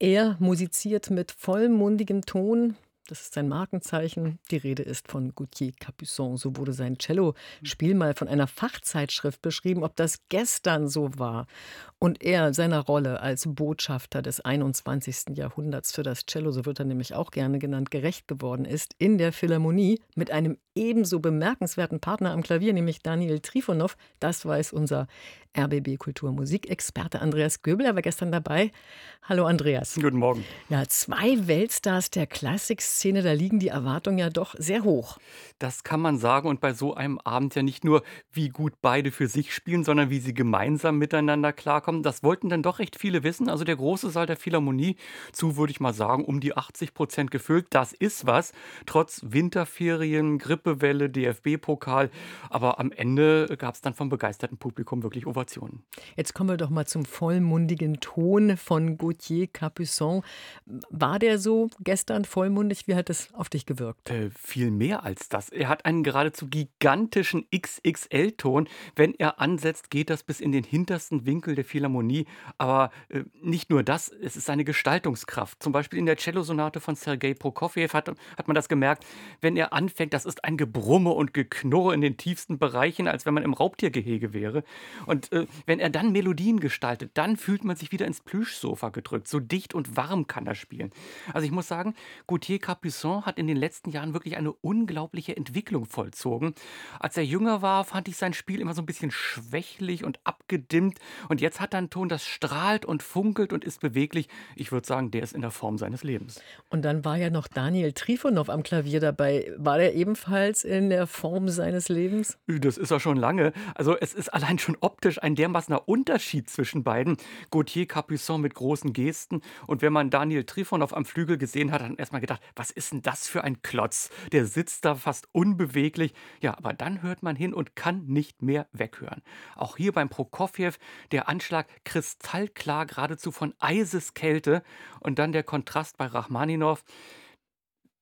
Er musiziert mit vollmundigem Ton. Das ist sein Markenzeichen. Die Rede ist von Gauthier Capuçon. So wurde sein Cello-Spiel mal von einer Fachzeitschrift beschrieben, ob das gestern so war. Und er seiner Rolle als Botschafter des 21. Jahrhunderts für das Cello, so wird er nämlich auch gerne genannt, gerecht geworden ist, in der Philharmonie mit einem ebenso bemerkenswerten Partner am Klavier, nämlich Daniel Trifonov. Das weiß unser RBB Kulturmusikexperte Andreas Göbel. Er war gestern dabei. Hallo Andreas. Guten Morgen. Ja, zwei Weltstars der Klassikszene, da liegen die Erwartungen ja doch sehr hoch. Das kann man sagen und bei so einem Abend ja nicht nur, wie gut beide für sich spielen, sondern wie sie gemeinsam miteinander klarkommen. Das wollten dann doch recht viele wissen. Also der große Saal der Philharmonie zu, würde ich mal sagen, um die 80 Prozent gefüllt. Das ist was, trotz Winterferien, Grippewelle, DFB-Pokal. Aber am Ende gab es dann vom begeisterten Publikum wirklich Ovationen. Jetzt kommen wir doch mal zum vollmundigen Ton von Gauthier Capuçon. War der so gestern vollmundig? Wie hat es auf dich gewirkt? Äh, viel mehr als das. Er hat einen geradezu gigantischen XXL-Ton. Wenn er ansetzt, geht das bis in den hintersten Winkel der Philharmonie. Aber äh, nicht nur das, es ist seine Gestaltungskraft. Zum Beispiel in der Cellosonate von Sergei Prokofjew hat, hat man das gemerkt. Wenn er anfängt, das ist ein Gebrumme und Geknurre in den tiefsten Bereichen, als wenn man im Raubtiergehege wäre. Und äh, wenn er dann Melodien gestaltet, dann fühlt man sich wieder ins Plüschsofa gedrückt. So dicht und warm kann er spielen. Also ich muss sagen, Gauthier Capuçon hat in den letzten Jahren wirklich eine unglaubliche Entwicklung vollzogen. Als er jünger war, fand ich sein Spiel immer so ein bisschen schwächlich und abgedimmt. Und jetzt hat er einen Ton, das strahlt und funkelt und ist beweglich. Ich würde sagen, der ist in der Form seines Lebens. Und dann war ja noch Daniel Trifonov am Klavier dabei. War der ebenfalls in der Form seines Lebens? Das ist er schon lange. Also es ist allein schon optisch ein dermaßener Unterschied zwischen beiden. Gauthier Capuçon mit großen Gesten. Und wenn man Daniel Trifonov am Flügel gesehen hat, hat man erstmal gedacht, was ist denn das für ein Klotz? Der sitzt da fast unbeweglich. Ja, aber dann hört man hin und kann nicht mehr weghören. Auch hier beim Prokofjew der Anschlag kristallklar, geradezu von Eiseskälte. Und dann der Kontrast bei Rachmaninow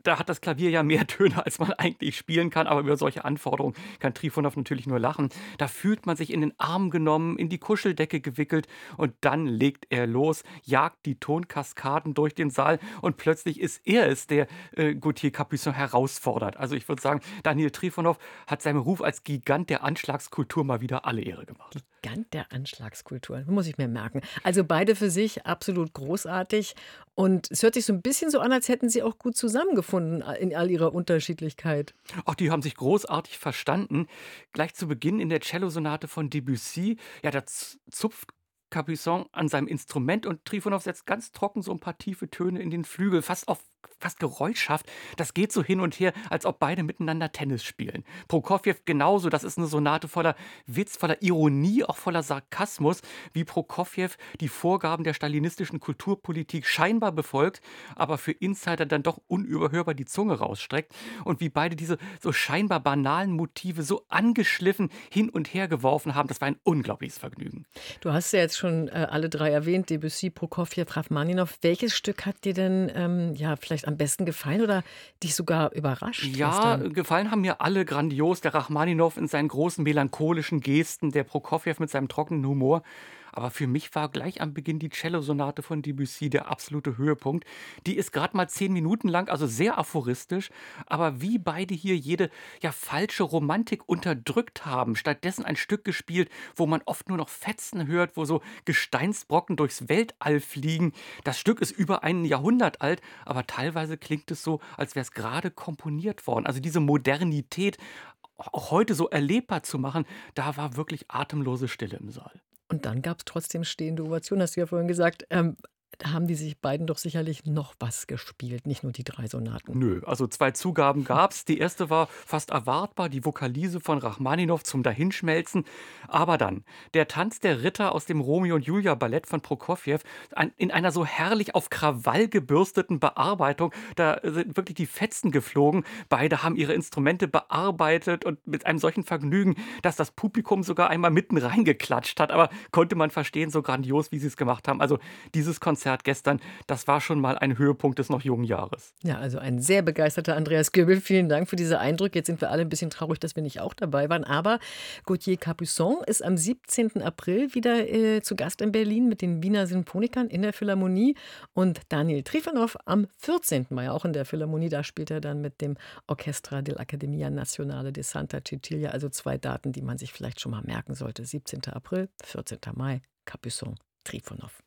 da hat das Klavier ja mehr Töne, als man eigentlich spielen kann, aber über solche Anforderungen kann Trifonov natürlich nur lachen. Da fühlt man sich in den Arm genommen, in die Kuscheldecke gewickelt und dann legt er los, jagt die Tonkaskaden durch den Saal und plötzlich ist er es, der äh, Gauthier Capuçon herausfordert. Also ich würde sagen, Daniel Trifonov hat seinem Ruf als Gigant der Anschlagskultur mal wieder alle Ehre gemacht. Gigant der Anschlagskultur, muss ich mir merken. Also beide für sich absolut großartig und es hört sich so ein bisschen so an, als hätten sie auch gut zusammengefunden in all ihrer Unterschiedlichkeit. Ach, die haben sich großartig verstanden. Gleich zu Beginn in der Cellosonate von Debussy, ja, da zupft Capuçon an seinem Instrument und Trifonov setzt ganz trocken so ein paar tiefe Töne in den Flügel, fast auf fast geräuschhaft. Das geht so hin und her, als ob beide miteinander Tennis spielen. Prokofjew genauso, das ist eine Sonate voller Witz, voller Ironie, auch voller Sarkasmus, wie Prokofjew die Vorgaben der stalinistischen Kulturpolitik scheinbar befolgt, aber für Insider dann doch unüberhörbar die Zunge rausstreckt und wie beide diese so scheinbar banalen Motive so angeschliffen hin und her geworfen haben. Das war ein unglaubliches Vergnügen. Du hast ja jetzt schon äh, alle drei erwähnt, Debussy, Prokofjew, Rachmaninow. Welches Stück hat dir denn ähm, ja vielleicht am besten gefallen oder dich sogar überrascht? Ja, gefallen haben mir alle grandios. Der Rachmaninow in seinen großen melancholischen Gesten, der Prokofjew mit seinem trockenen Humor. Aber für mich war gleich am Beginn die Cello-Sonate von Debussy der absolute Höhepunkt. Die ist gerade mal zehn Minuten lang, also sehr aphoristisch. Aber wie beide hier jede ja falsche Romantik unterdrückt haben, stattdessen ein Stück gespielt, wo man oft nur noch Fetzen hört, wo so Gesteinsbrocken durchs Weltall fliegen. Das Stück ist über ein Jahrhundert alt, aber teilweise klingt es so, als wäre es gerade komponiert worden. Also diese Modernität auch heute so erlebbar zu machen, da war wirklich atemlose Stille im Saal. Und dann gab es trotzdem stehende Ovationen, hast du ja vorhin gesagt. Ähm, haben die sich beiden doch sicherlich noch was gespielt, nicht nur die drei Sonaten. Nö, also zwei Zugaben gab es. Die erste war fast erwartbar, die Vokalise von Rachmaninow zum Dahinschmelzen. Aber dann, der Tanz der Ritter aus dem Romeo und Julia Ballett von Prokofjew in einer so herrlich auf Krawall gebürsteten Bearbeitung. Da sind wirklich die Fetzen geflogen. Beide haben ihre Instrumente bearbeitet und mit einem solchen Vergnügen, dass das Publikum sogar einmal mitten reingeklatscht hat. Aber konnte man verstehen, so grandios, wie sie es gemacht haben. Also dieses Konzert Konzert gestern, das war schon mal ein Höhepunkt des noch jungen Jahres. Ja, also ein sehr begeisterter Andreas Göbel. Vielen Dank für diese Eindrücke. Jetzt sind wir alle ein bisschen traurig, dass wir nicht auch dabei waren. Aber Gauthier Capuçon ist am 17. April wieder äh, zu Gast in Berlin mit den Wiener Sinfonikern in der Philharmonie. Und Daniel Trifonov am 14. Mai auch in der Philharmonie. Da spielt er dann mit dem Orchestra dell'Accademia Nazionale de Santa Cecilia. Also zwei Daten, die man sich vielleicht schon mal merken sollte. 17. April, 14. Mai, Capuçon, Trifonov.